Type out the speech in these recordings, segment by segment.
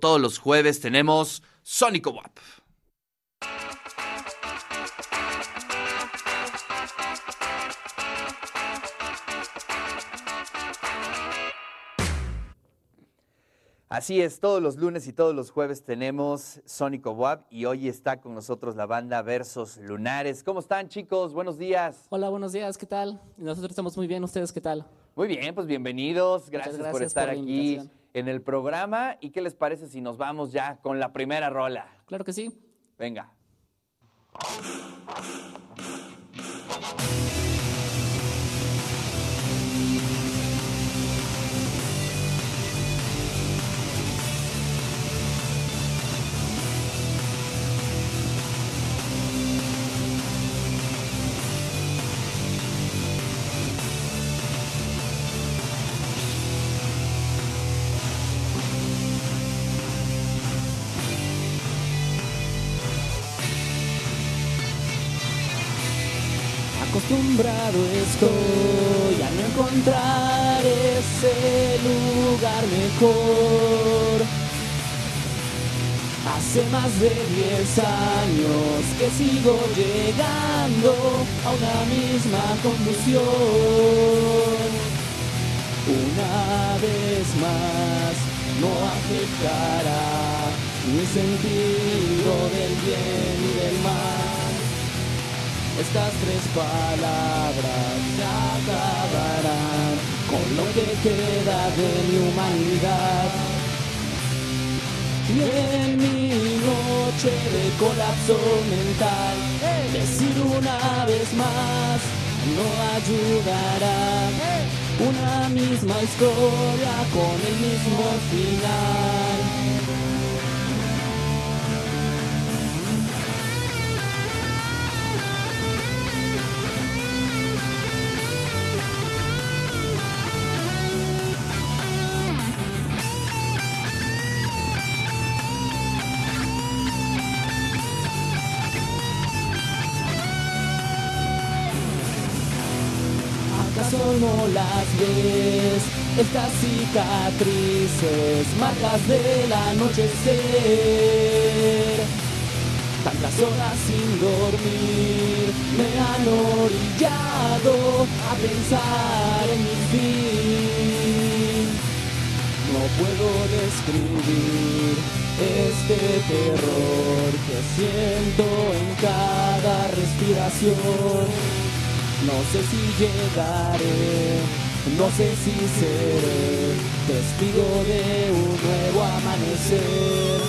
todos los jueves tenemos Sónico WAP. Así es, todos los lunes y todos los jueves tenemos Sónico WAP y hoy está con nosotros la banda Versos Lunares. ¿Cómo están chicos? Buenos días. Hola, buenos días, ¿qué tal? Nosotros estamos muy bien, ¿ustedes qué tal? Muy bien, pues bienvenidos. Gracias, por gracias estar por la aquí invitación. En el programa. ¿Y qué les parece si nos vamos ya con la primera rola? Claro que sí. Venga. Acostumbrado estoy a no encontrar ese lugar mejor. Hace más de 10 años que sigo llegando a una misma conclusión. Una vez más no afectará mi sentido del bien. Estas tres palabras acabarán con lo que queda de mi humanidad. Y en mi noche de colapso mental, decir una vez más no ayudará. Una misma historia con el mismo final. No las ves? Estas cicatrices, marcas del anochecer. Tantas horas sin dormir me han orillado a pensar en mi fin. No puedo describir este terror que siento en cada respiración. No sé si llegaré, no sé si seré testigo de un nuevo amanecer.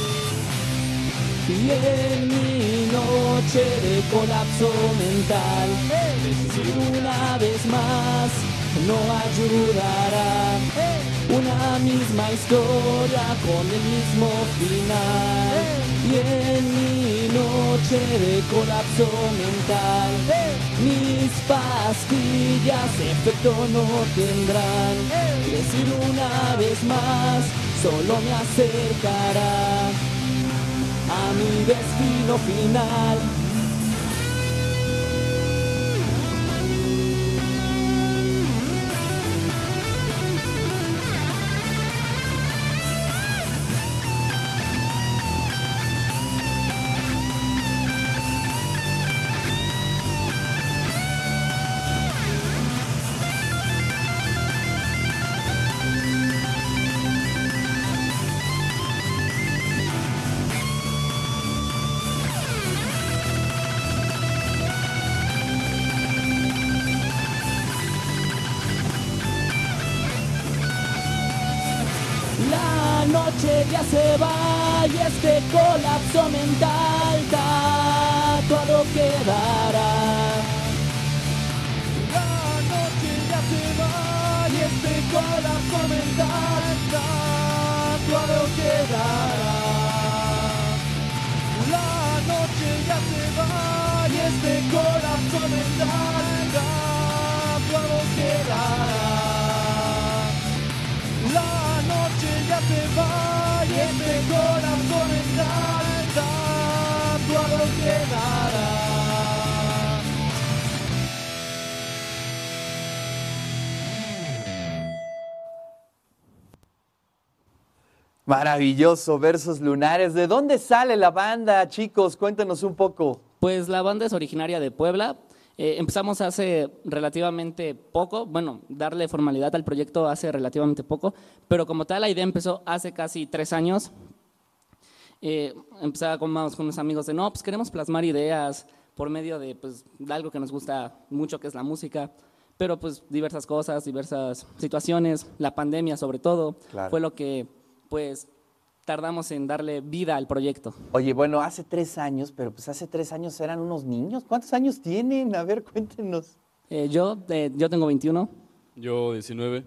Y en mi noche de colapso mental, decir una vez más no ayudará. Una misma historia con el mismo final. Y en mi noche de colapso mental, mis pastillas efecto no tendrán. Decir una vez más solo me acercará a mi destino final. La noche ya se va y este colapso mental tatuado quedará. La noche ya se va y este colapso mental tatuado quedará. La noche ya se va y este colapso mental tatuado quedará. Se va y este corazón mental tatuado quedará. Maravilloso, Versos Lunares. ¿De dónde sale la banda, chicos? Cuéntenos un poco. Pues la banda es originaria de Puebla. Eh, empezamos hace relativamente poco, bueno, darle formalidad al proyecto hace relativamente poco, pero como tal la idea empezó hace casi tres años. Eh, empezaba con, con unos amigos de, no, pues queremos plasmar ideas por medio de, pues, de algo que nos gusta mucho, que es la música pero pues diversas cosas, diversas situaciones, la pandemia sobre todo, fue lo que pues tardamos en darle vida al proyecto. Oye, bueno, hace tres años, pero pues hace tres años eran unos niños. ¿Cuántos años tienen? A ver, cuéntenos. Eh, yo, eh, yo tengo 21. Yo 19.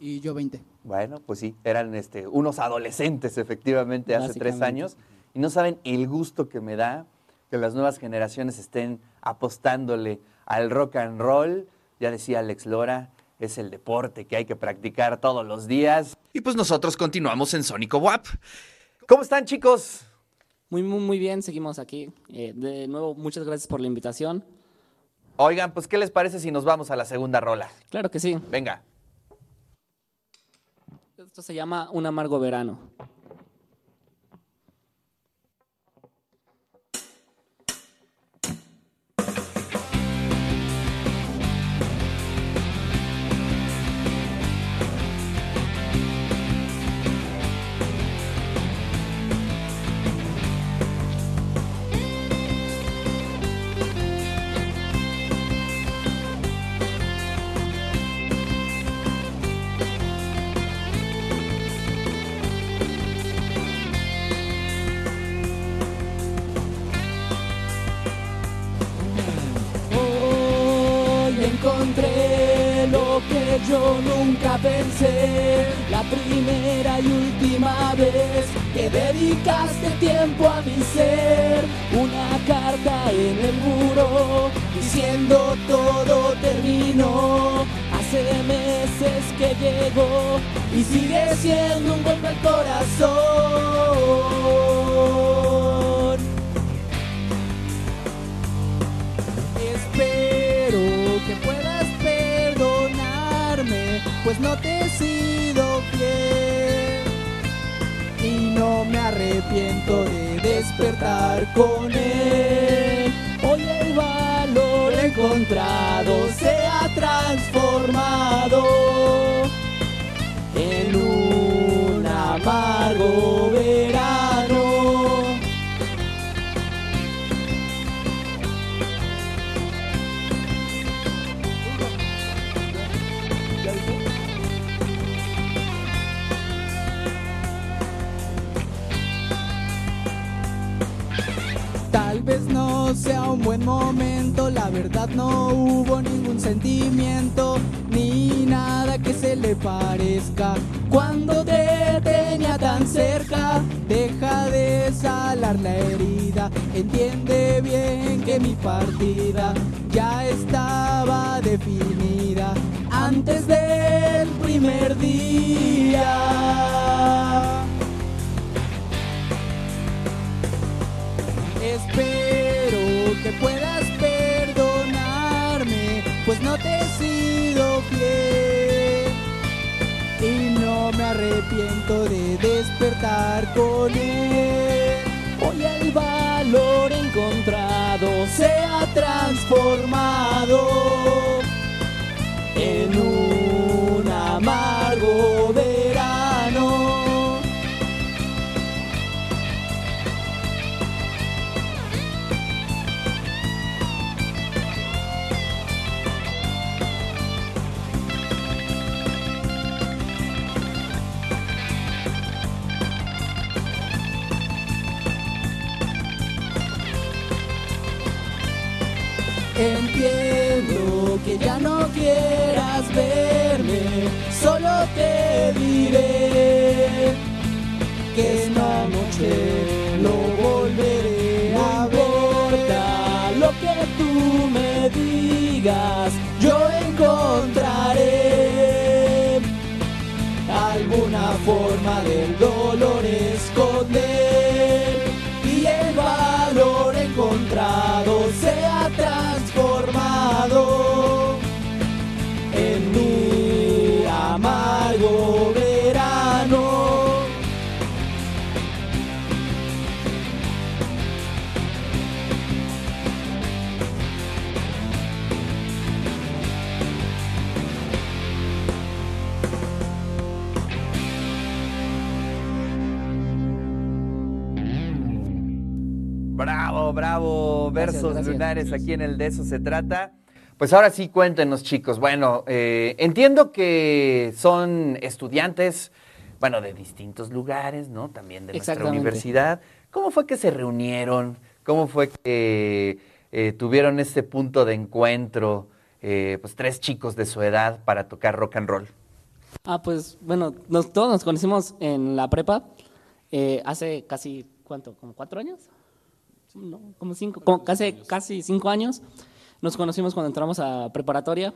Y yo 20. Bueno, pues sí, eran este, unos adolescentes efectivamente hace tres años. Y no saben el gusto que me da que las nuevas generaciones estén apostándole al rock and roll ya decía Alex Lora, es el deporte que hay que practicar todos los días. Y pues nosotros continuamos en Sónico WAP. ¿Cómo están, chicos? Muy, muy, muy bien, seguimos aquí. Eh, de nuevo, muchas gracias por la invitación. Oigan, pues, ¿qué les parece si nos vamos a la segunda rola? Claro que sí. Venga. Esto se llama Un amargo verano. Yo nunca pensé. La primera y última vez que dedicaste tiempo a mi ser. Una carta en el muro diciendo todo terminó. Hace meses que llegó y sigue siendo un golpe al corazón. Pues no te he sido fiel. Y no me arrepiento de despertar con él. Hoy el valor encontrado se ha transformado en un amargo sea un buen momento, la verdad no hubo ningún sentimiento, ni nada que se le parezca. Cuando te tenía tan cerca, deja de salar la herida, entiende bien que mi partida ya estaba definida antes del primer día. Que puedas perdonarme, pues no te he sido fiel. Y no me arrepiento de despertar con él. Hoy el valor encontrado se ha transformado que ya no quieras verme, solo te diré que esta noche lo volveré a ver. lo que tú me digas, yo encontraré alguna forma del en mi amargo verano. Bravo, bravo, gracias, versos gracias. lunares, aquí en el de eso se trata. Pues ahora sí, cuéntenos chicos. Bueno, eh, entiendo que son estudiantes, bueno, de distintos lugares, ¿no? También de nuestra universidad. ¿Cómo fue que se reunieron? ¿Cómo fue que eh, tuvieron este punto de encuentro? Eh, pues tres chicos de su edad para tocar rock and roll. Ah, pues bueno, todos nos conocimos en la prepa hace casi, ¿cuánto? ¿Como cuatro años? No, como cinco, casi, casi cinco años. Nos conocimos cuando entramos a preparatoria.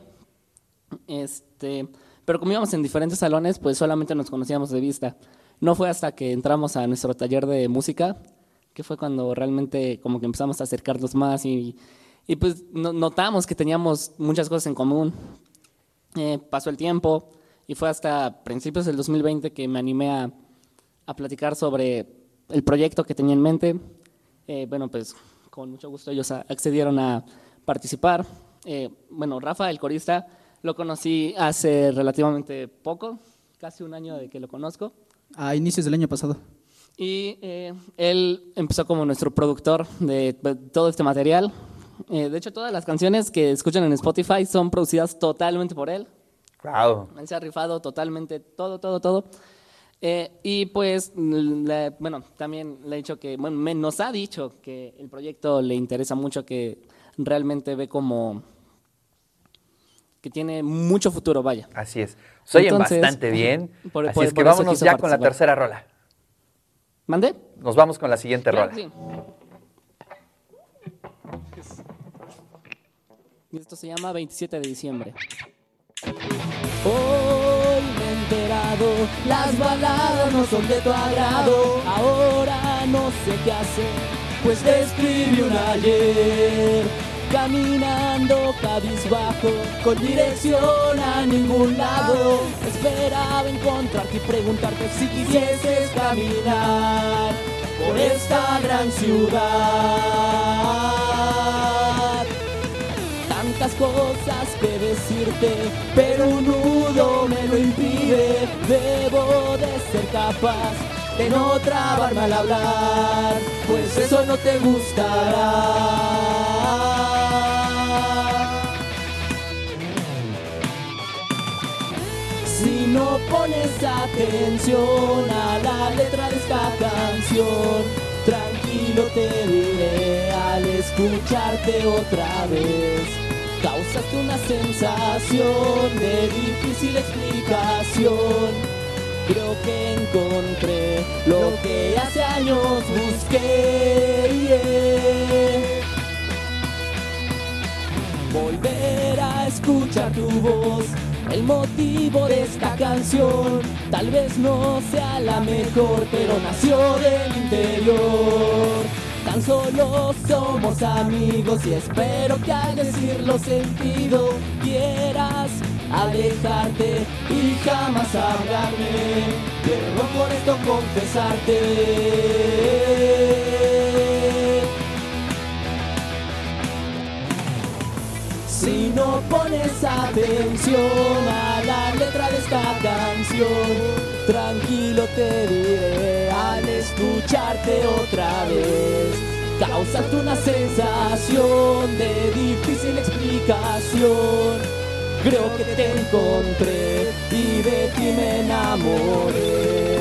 Este, pero como íbamos en diferentes salones, pues solamente nos conocíamos de vista. No fue hasta que entramos a nuestro taller de música, que fue cuando realmente como que empezamos a acercarnos más y, y pues notamos que teníamos muchas cosas en común. Eh, pasó el tiempo y fue hasta principios del 2020 que me animé a, a platicar sobre el proyecto que tenía en mente. Eh, bueno, pues con mucho gusto ellos accedieron a participar. Eh, bueno, Rafa, el corista, lo conocí hace relativamente poco, casi un año de que lo conozco. A inicios del año pasado. Y eh, él empezó como nuestro productor de, todo este material. Eh, de hecho, todas las canciones que escuchan en Spotify son producidas totalmente por él. Wow. Él se ha rifado totalmente todo, todo, todo. y pues, bueno, también le he dicho que, bueno, nos ha dicho que el proyecto le interesa mucho, que realmente ve como que tiene mucho futuro, vaya. Así es. Soy bastante bien. así es que vámonos ya con la tercera rola. ¿Mande? Nos vamos con la siguiente rola. Y esto se llama 27 de diciembre. Hoy me he enterado, las baladas no son de tu agrado. Ahora no sé qué hacer pues te un ayer. Caminando cabizbajo, con dirección a ningún lado. Esperaba encontrarte y preguntarte si quisieses caminar por esta gran ciudad. Tantas cosas que decirte, pero un nudo me lo impide. Debo de ser capaz de no trabarme al hablar, pues eso no te gustará. Si no pones atención a la letra de esta canción, tranquilo te diré al escucharte otra vez. Causaste una sensación de difícil explicación Creo que encontré lo que hace años busqué. Volver a escuchar tu voz, el motivo de esta canción. Tal vez no sea la mejor, pero nació del interior. Tan solo somos amigos y espero que al decirlo sentido quieras alejarte y jamás hablarme, pero por esto confesarte. Si no pones atención a la letra de esta canción, tranquilo te diré al escucharte otra vez. Causaste una sensación de difícil explicación Creo que te encontré y de ti me enamoré.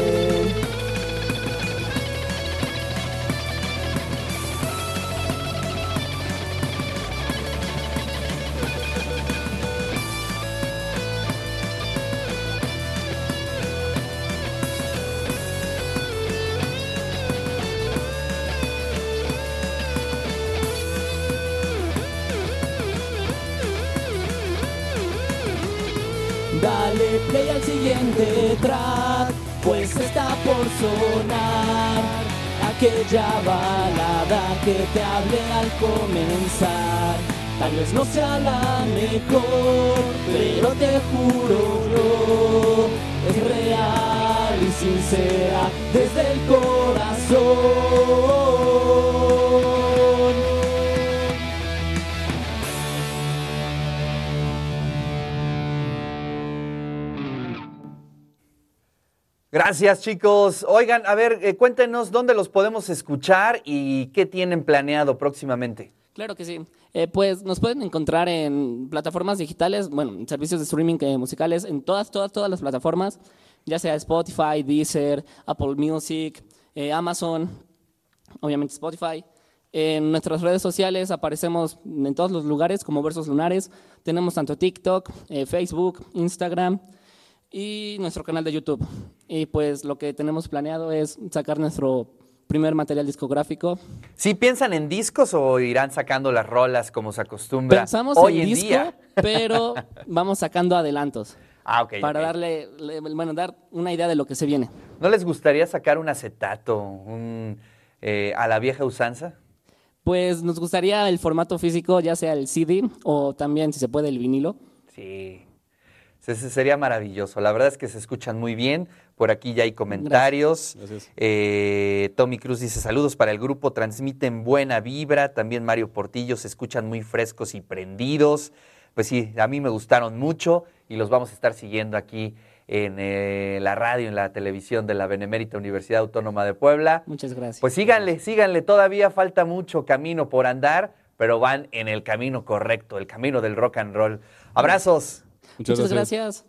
Play al siguiente track, pues está por sonar aquella balada que te hablé al comenzar. Tal vez no sea la mejor, pero te juro es real y sincera desde el corazón. Gracias, chicos. Oigan, a ver, eh, cuéntenos dónde los podemos escuchar y qué tienen planeado próximamente. Claro que sí. Eh, pues nos pueden encontrar en plataformas digitales, bueno, en servicios de streaming eh, musicales, en todas, todas, todas las plataformas, ya sea Spotify, Deezer, Apple Music, Amazon, obviamente Spotify. En nuestras redes sociales aparecemos en todos los lugares como Versos Lunares. Tenemos tanto TikTok, Facebook, Instagram y nuestro canal de YouTube. Y pues lo que tenemos planeado es sacar nuestro primer material discográfico. ¿Sí piensan en discos o irán sacando las rolas como se acostumbra Pensamos hoy en, disco, día? pero vamos sacando adelantos. Ah, ok. Para darle, le- bueno, dar una idea de lo que se viene. ¿No les gustaría sacar un acetato un, eh, a la vieja usanza? Pues nos gustaría el formato físico, ya sea el CD o también, si se puede, el vinilo. Sí. Sería maravilloso. La verdad es que se escuchan muy bien. Por aquí ya hay comentarios. Gracias. Eh, Tommy Cruz dice saludos para el grupo, transmiten buena vibra. También Mario Portillo se escuchan muy frescos y prendidos. Pues sí, a mí me gustaron mucho y los vamos a estar siguiendo aquí en eh, la radio, en la televisión de la Benemérita Universidad Autónoma de Puebla. Muchas gracias. Pues síganle, síganle, todavía falta mucho camino por andar, pero van en el camino correcto, el camino del rock and roll. Abrazos. Muchas gracias.